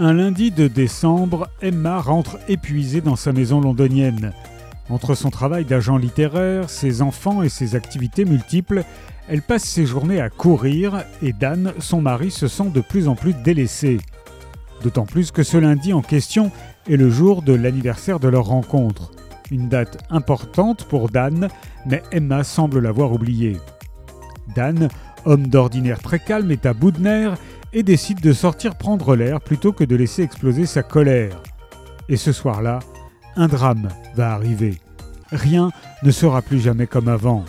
Un lundi de décembre, Emma rentre épuisée dans sa maison londonienne. Entre son travail d'agent littéraire, ses enfants et ses activités multiples, elle passe ses journées à courir et Dan, son mari, se sent de plus en plus délaissé. D'autant plus que ce lundi en question est le jour de l'anniversaire de leur rencontre. Une date importante pour Dan, mais Emma semble l'avoir oubliée. Dan, homme d'ordinaire très calme, est à bout de nerfs et décide de sortir prendre l'air plutôt que de laisser exploser sa colère. Et ce soir-là, un drame va arriver. Rien ne sera plus jamais comme avant.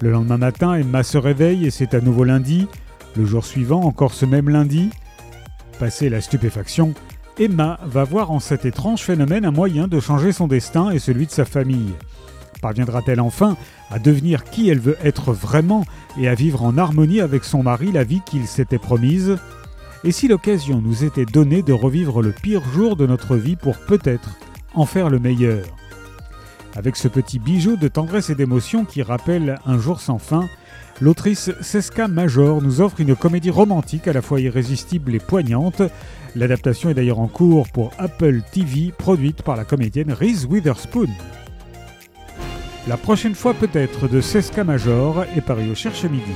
Le lendemain matin, Emma se réveille et c'est à nouveau lundi. Le jour suivant, encore ce même lundi. Passé la stupéfaction, Emma va voir en cet étrange phénomène un moyen de changer son destin et celui de sa famille. Parviendra-t-elle enfin à devenir qui elle veut être vraiment et à vivre en harmonie avec son mari la vie qu'il s'était promise? Et si l'occasion nous était donnée de revivre le pire jour de notre vie pour peut-être en faire le meilleur? Avec ce petit bijou de tendresse et d'émotion qui rappelle un jour sans fin, l'autrice Seska Major nous offre une comédie romantique à la fois irrésistible et poignante. L'adaptation est d'ailleurs en cours pour Apple TV, produite par la comédienne Reese Witherspoon. La prochaine fois peut-être de Sesca Major et Paris au Cherche Midi.